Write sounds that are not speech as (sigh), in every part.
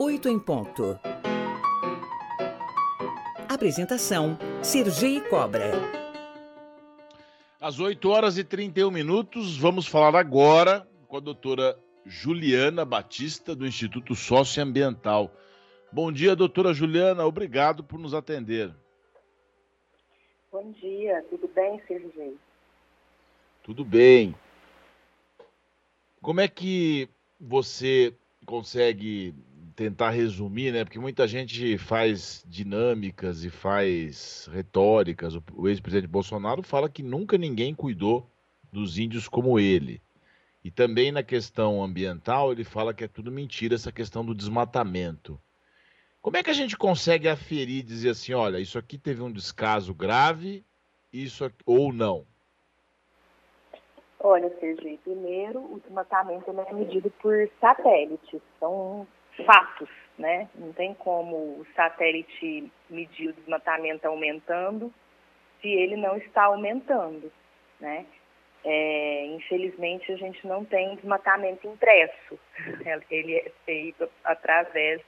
8 em ponto. Apresentação: Sergi Cobra. Às 8 horas e 31 minutos, vamos falar agora com a doutora Juliana Batista, do Instituto Socioambiental. Bom dia, doutora Juliana, obrigado por nos atender. Bom dia, tudo bem, Sergi? Tudo bem. Como é que você consegue tentar resumir, né? Porque muita gente faz dinâmicas e faz retóricas. O ex-presidente Bolsonaro fala que nunca ninguém cuidou dos índios como ele. E também na questão ambiental, ele fala que é tudo mentira essa questão do desmatamento. Como é que a gente consegue aferir dizer assim, olha, isso aqui teve um descaso grave, isso aqui, ou não? Olha, Sergi, primeiro, o desmatamento é medido por satélite. São fatos, né? Não tem como o satélite medir o desmatamento aumentando se ele não está aumentando, né? É, infelizmente, a gente não tem desmatamento impresso. (laughs) Ele é feito através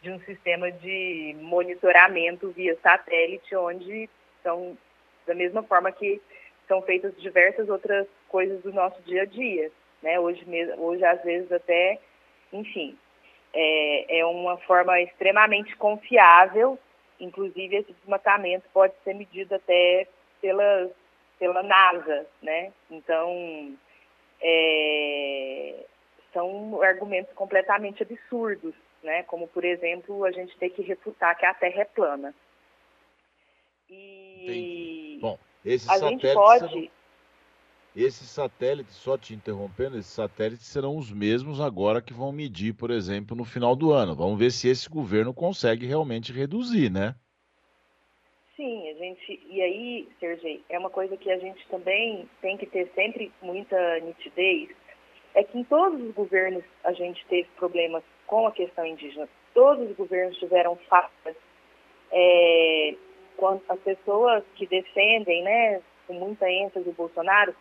de um sistema de monitoramento via satélite, onde são, da mesma forma que são feitas diversas outras coisas do nosso dia a dia. Né? Hoje, mesmo, hoje às vezes, até, enfim, é, é uma forma extremamente confiável, inclusive esse desmatamento pode ser medido até pela, pela NASA, né? Então, é, são argumentos completamente absurdos, né? Como, por exemplo, a gente ter que refutar que a Terra é plana. E Entendi. Bom, esses a gente pode... Esses satélites, só te interrompendo, esses satélites serão os mesmos agora que vão medir, por exemplo, no final do ano. Vamos ver se esse governo consegue realmente reduzir, né? Sim, a gente. E aí, Sergei, é uma coisa que a gente também tem que ter sempre muita nitidez. É que em todos os governos a gente teve problemas com a questão indígena. Todos os governos tiveram falhas. É, as pessoas que defendem, né, com muita ênfase o Bolsonaro,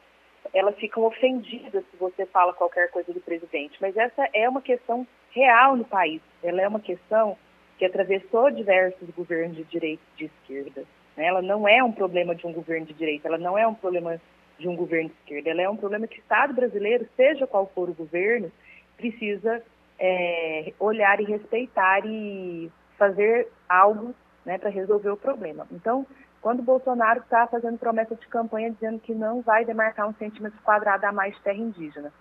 elas ficam ofendidas se você fala qualquer coisa do presidente. Mas essa é uma questão real no país. Ela é uma questão que atravessou diversos governos de direita e de esquerda. Né? Ela não é um problema de um governo de direita, ela não é um problema de um governo de esquerda, ela é um problema que o Estado brasileiro, seja qual for o governo, precisa é, olhar e respeitar e fazer algo né, para resolver o problema. Então, quando Bolsonaro está fazendo promessa de campanha dizendo que não vai demarcar um centímetro quadrado a mais de terra indígena,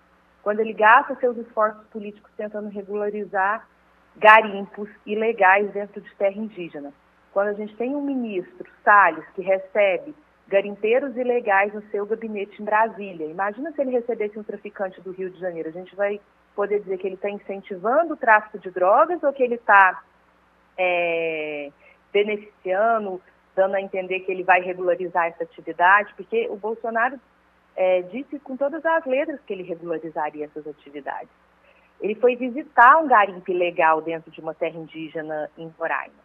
quando ele gasta seus esforços políticos tentando regularizar garimpos ilegais dentro de terra indígena, quando a gente tem um ministro, Salles, que recebe garimpeiros ilegais no seu gabinete em Brasília, imagina se ele recebesse um traficante do Rio de Janeiro, a gente vai poder dizer que ele está incentivando o tráfico de drogas ou que ele está é, beneficiando dando a entender que ele vai regularizar essa atividade, porque o Bolsonaro é, disse com todas as letras que ele regularizaria essas atividades. Ele foi visitar um garimpo ilegal dentro de uma terra indígena em Roraima.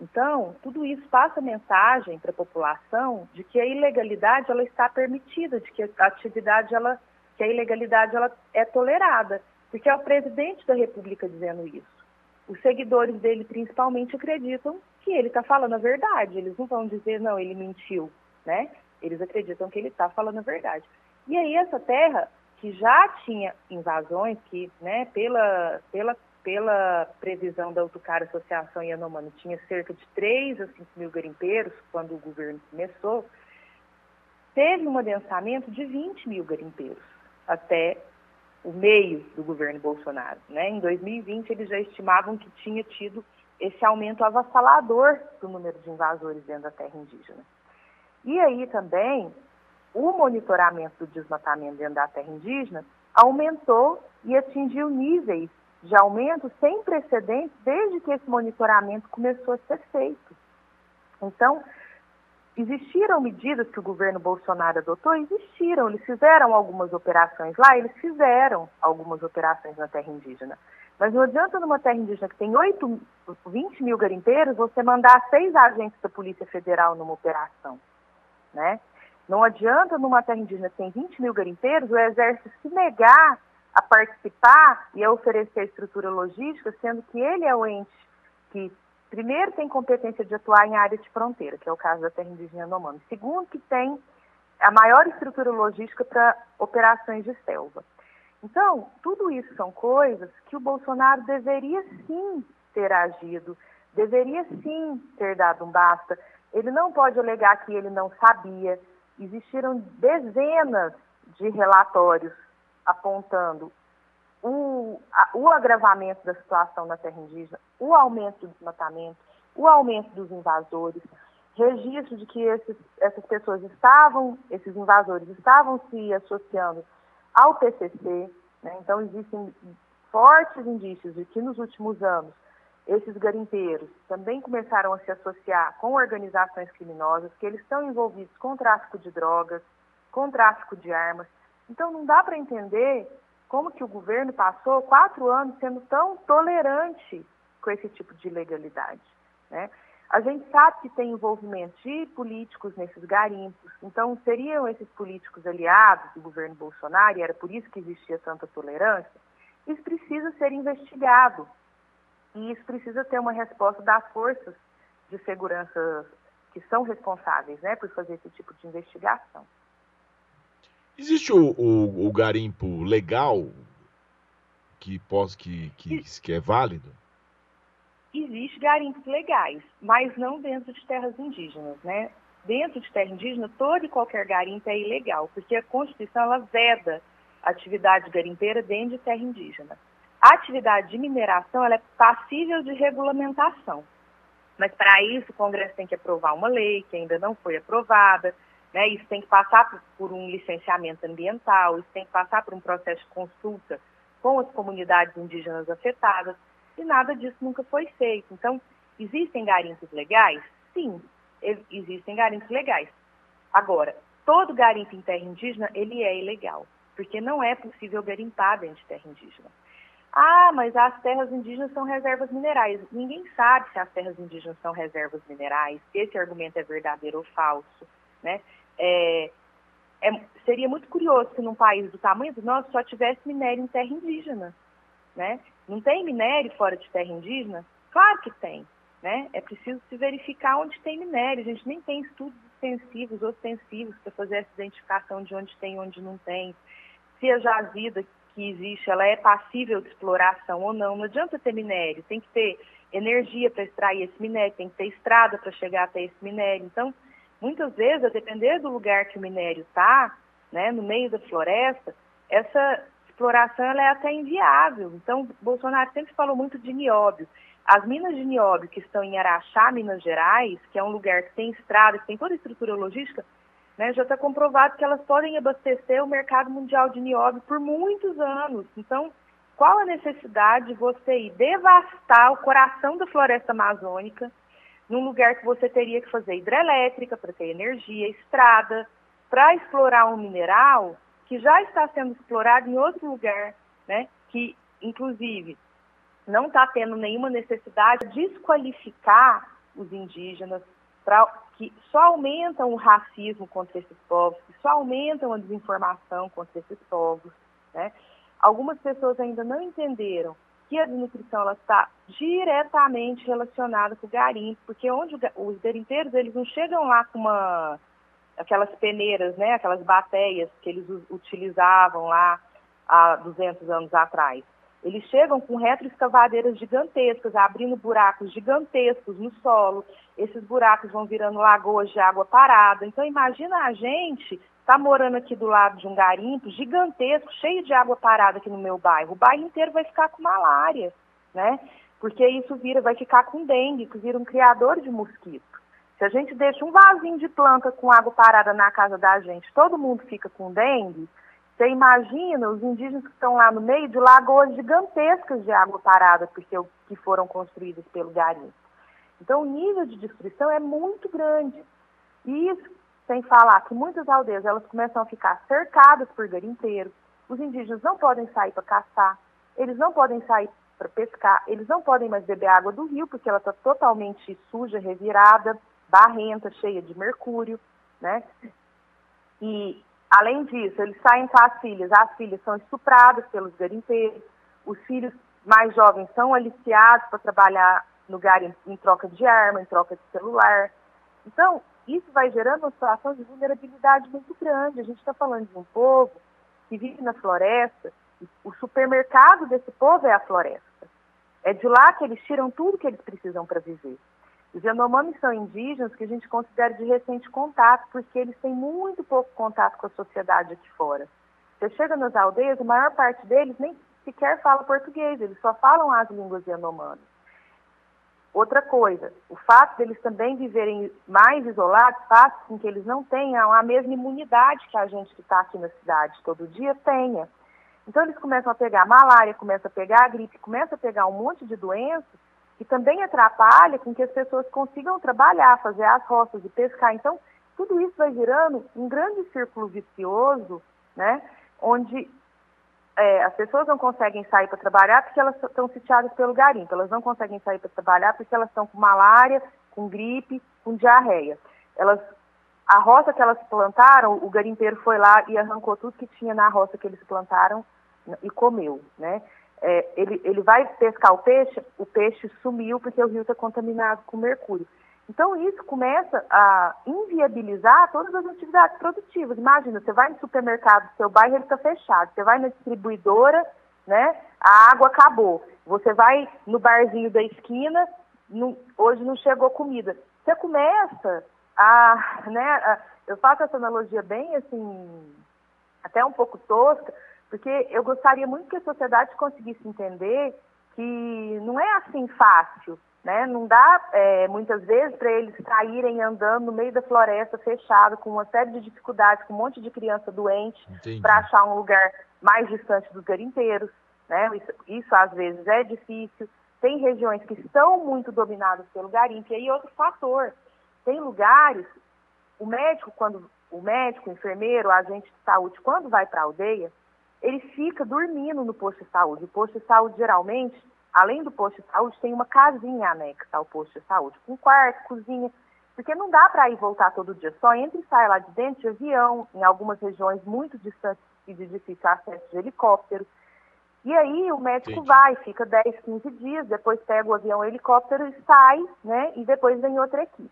Então, tudo isso passa mensagem para a população de que a ilegalidade ela está permitida, de que a atividade ela, que a ilegalidade ela é tolerada, porque é o presidente da República dizendo isso. Os seguidores dele principalmente acreditam que ele está falando a verdade. Eles não vão dizer, não, ele mentiu, né? Eles acreditam que ele está falando a verdade. E aí essa terra, que já tinha invasões, que, né, pela, pela, pela previsão da Autocar Associação Yanomami, tinha cerca de 3 a 5 mil garimpeiros quando o governo começou, teve um adensamento de 20 mil garimpeiros até o meio do governo Bolsonaro. Né? Em 2020, eles já estimavam que tinha tido esse aumento avassalador do número de invasores dentro da terra indígena. E aí também, o monitoramento do desmatamento dentro da terra indígena aumentou e atingiu níveis de aumento sem precedentes desde que esse monitoramento começou a ser feito. Então, existiram medidas que o governo Bolsonaro adotou? Existiram. Eles fizeram algumas operações lá, eles fizeram algumas operações na terra indígena. Mas não adianta numa terra indígena que tem 8, 20 mil garimpeiros, você mandar seis agentes da Polícia Federal numa operação, né? Não adianta numa terra indígena que tem 20 mil garimpeiros, o Exército se negar a participar e a oferecer estrutura logística, sendo que ele é o ente que, primeiro, tem competência de atuar em área de fronteira, que é o caso da terra indígena Yanomami. Segundo, que tem a maior estrutura logística para operações de selva. Então, tudo isso são coisas que o Bolsonaro deveria sim ter agido, deveria sim ter dado um basta. Ele não pode alegar que ele não sabia. Existiram dezenas de relatórios apontando o, a, o agravamento da situação na terra indígena, o aumento do desmatamento, o aumento dos invasores, registro de que esses, essas pessoas estavam, esses invasores estavam se associando ao PCC. Né? Então, existem fortes indícios de que nos últimos anos esses garimpeiros também começaram a se associar com organizações criminosas, que eles estão envolvidos com tráfico de drogas, com tráfico de armas. Então, não dá para entender como que o governo passou quatro anos sendo tão tolerante com esse tipo de ilegalidade. Né? A gente sabe que tem envolvimento de políticos nesses garimpos, então seriam esses políticos aliados do governo Bolsonaro, e era por isso que existia tanta tolerância. Isso precisa ser investigado. E isso precisa ter uma resposta das forças de segurança que são responsáveis né, por fazer esse tipo de investigação. Existe o, o, o garimpo legal que, pode, que, que, que é válido? Existe garimpos legais, mas não dentro de terras indígenas, né? Dentro de terra indígena, todo e qualquer garimpo é ilegal, porque a Constituição ela veda a atividade garimpeira dentro de terra indígena. A atividade de mineração ela é passível de regulamentação, mas para isso o Congresso tem que aprovar uma lei que ainda não foi aprovada, né? Isso tem que passar por, por um licenciamento ambiental, isso tem que passar por um processo de consulta com as comunidades indígenas afetadas, e nada disso nunca foi feito. Então, existem garimpos legais? Sim, existem garimpos legais. Agora, todo garimpo em terra indígena, ele é ilegal, porque não é possível garimpar dentro de terra indígena. Ah, mas as terras indígenas são reservas minerais. Ninguém sabe se as terras indígenas são reservas minerais, se esse argumento é verdadeiro ou falso, né? É, é, seria muito curioso se num país do tamanho do nosso só tivesse minério em terra indígena, né? Não tem minério fora de terra indígena? Claro que tem, né? É preciso se verificar onde tem minério. A gente nem tem estudos extensivos, ostensivos para fazer essa identificação de onde tem e onde não tem. Se a jazida que existe, ela é passível de exploração ou não. Não adianta ter minério, tem que ter energia para extrair esse minério, tem que ter estrada para chegar até esse minério. Então, Muitas vezes, a depender do lugar que o minério está, né, no meio da floresta, essa exploração ela é até inviável. Então, Bolsonaro sempre falou muito de nióbio. As minas de nióbio que estão em Araxá, Minas Gerais, que é um lugar que tem estrada, que tem toda a estrutura logística, né, já está comprovado que elas podem abastecer o mercado mundial de nióbio por muitos anos. Então, qual a necessidade de você ir devastar o coração da floresta amazônica, num lugar que você teria que fazer hidrelétrica para ter energia, estrada, para explorar um mineral que já está sendo explorado em outro lugar, né? Que, inclusive, não está tendo nenhuma necessidade de desqualificar os indígenas, pra, que só aumentam o racismo contra esses povos, que só aumentam a desinformação contra esses povos. Né? Algumas pessoas ainda não entenderam que a desnutrição ela está diretamente relacionada com o garimpo, porque onde os garimpeiros eles não chegam lá com uma aquelas peneiras, né, aquelas bateias que eles utilizavam lá há 200 anos atrás. Eles chegam com retroescavadeiras gigantescas, abrindo buracos gigantescos no solo. Esses buracos vão virando lagoas de água parada. Então imagina a gente está morando aqui do lado de um garimpo gigantesco, cheio de água parada aqui no meu bairro. O bairro inteiro vai ficar com malária, né? Porque isso vira, vai ficar com dengue, que vira um criador de mosquito. Se a gente deixa um vasinho de planta com água parada na casa da gente, todo mundo fica com dengue. Você imagina os indígenas que estão lá no meio de lagoas gigantescas de água parada, porque que foram construídas pelo garimpo. Então, o nível de destruição é muito grande. E isso sem falar que muitas aldeias elas começam a ficar cercadas por garimpeiros. Os indígenas não podem sair para caçar, eles não podem sair para pescar, eles não podem mais beber água do rio porque ela está totalmente suja, revirada, barrenta, cheia de mercúrio, né? E Além disso, eles saem com as filhas, as filhas são estupradas pelos garimpeiros, os filhos mais jovens são aliciados para trabalhar no garimpo em troca de arma, em troca de celular. Então, isso vai gerando uma situação de vulnerabilidade muito grande. A gente está falando de um povo que vive na floresta, o supermercado desse povo é a floresta. É de lá que eles tiram tudo que eles precisam para viver. Os Yanomamis são indígenas que a gente considera de recente contato, porque eles têm muito pouco contato com a sociedade aqui fora. Você chega nas aldeias, a maior parte deles nem sequer fala português, eles só falam as línguas Yanomamis. Outra coisa, o fato deles também viverem mais isolados faz com que eles não tenham a mesma imunidade que a gente que está aqui na cidade todo dia tenha. Então eles começam a pegar malária, começam a pegar gripe, começam a pegar um monte de doenças que também atrapalha com que as pessoas consigam trabalhar, fazer as roças e pescar. Então, tudo isso vai virando um grande círculo vicioso, né? Onde é, as pessoas não conseguem sair para trabalhar porque elas estão sitiadas pelo garimpo. Elas não conseguem sair para trabalhar porque elas estão com malária, com gripe, com diarreia. Elas, a roça que elas plantaram, o garimpeiro foi lá e arrancou tudo que tinha na roça que eles plantaram e comeu, né? É, ele, ele vai pescar o peixe, o peixe sumiu porque o rio está contaminado com mercúrio. Então, isso começa a inviabilizar todas as atividades produtivas. Imagina, você vai no supermercado, seu bairro está fechado, você vai na distribuidora, né, a água acabou. Você vai no barzinho da esquina, não, hoje não chegou comida. Você começa a, né, a, eu faço essa analogia bem assim, até um pouco tosca, porque eu gostaria muito que a sociedade conseguisse entender que não é assim fácil, né? Não dá é, muitas vezes para eles saírem andando no meio da floresta fechado com uma série de dificuldades, com um monte de criança doente, para achar um lugar mais distante dos garimpeiros, né? Isso, isso às vezes é difícil. Tem regiões que estão muito dominadas pelo garimpo. E aí outro fator, tem lugares, o médico quando o médico, o enfermeiro, o agente de saúde, quando vai para a aldeia, ele fica dormindo no posto de saúde. O posto de saúde, geralmente, além do posto de saúde, tem uma casinha anexa ao posto de saúde, com quarto, cozinha, porque não dá para ir voltar todo dia, só entra e sai lá de dentro de avião, em algumas regiões muito distantes e de difícil acesso de helicóptero. E aí o médico Entendi. vai, fica 10, 15 dias, depois pega o avião o helicóptero e sai, né? E depois vem outra equipe.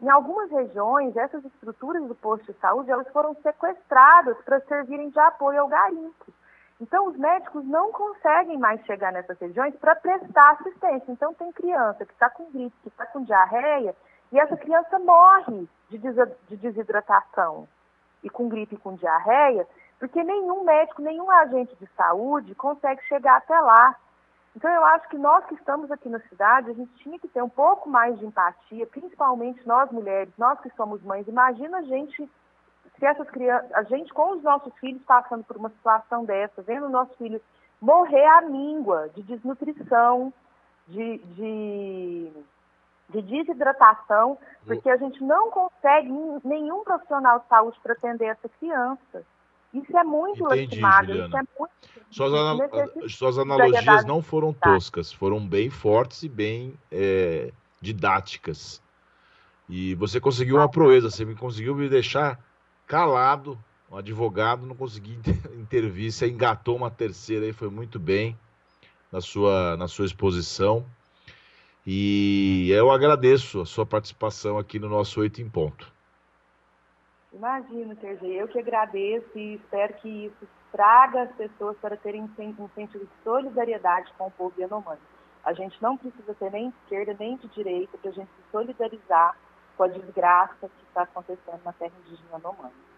Em algumas regiões, essas estruturas do posto de saúde elas foram sequestradas para servirem de apoio ao garimpo. Então, os médicos não conseguem mais chegar nessas regiões para prestar assistência. Então, tem criança que está com gripe, que está com diarreia, e essa criança morre de, de desidratação e com gripe e com diarreia, porque nenhum médico, nenhum agente de saúde consegue chegar até lá. Então, eu acho que nós que estamos aqui na cidade, a gente tinha que ter um pouco mais de empatia, principalmente nós mulheres, nós que somos mães. Imagina a gente, se essas crianças, a gente com os nossos filhos passando por uma situação dessa, vendo o nosso filho morrer à míngua de desnutrição, de, de, de desidratação, porque a gente não consegue nenhum profissional de saúde para atender essa criança. Isso é muito Entendi, lastimável, isso é muito... Suas, anal suas analogias não foram toscas, foram bem fortes e bem é, didáticas. E você conseguiu uma proeza, você me conseguiu me deixar calado, um advogado, não consegui (laughs) intervir, você engatou uma terceira aí, foi muito bem na sua, na sua exposição. E eu agradeço a sua participação aqui no nosso Oito em Ponto. Imagino, Sergei, eu que agradeço e espero que isso traga as pessoas para terem um sentido de solidariedade com o povo Yanomami. A gente não precisa ter nem de esquerda nem de direita para a gente se solidarizar com a desgraça que está acontecendo na terra indígena Yanomami.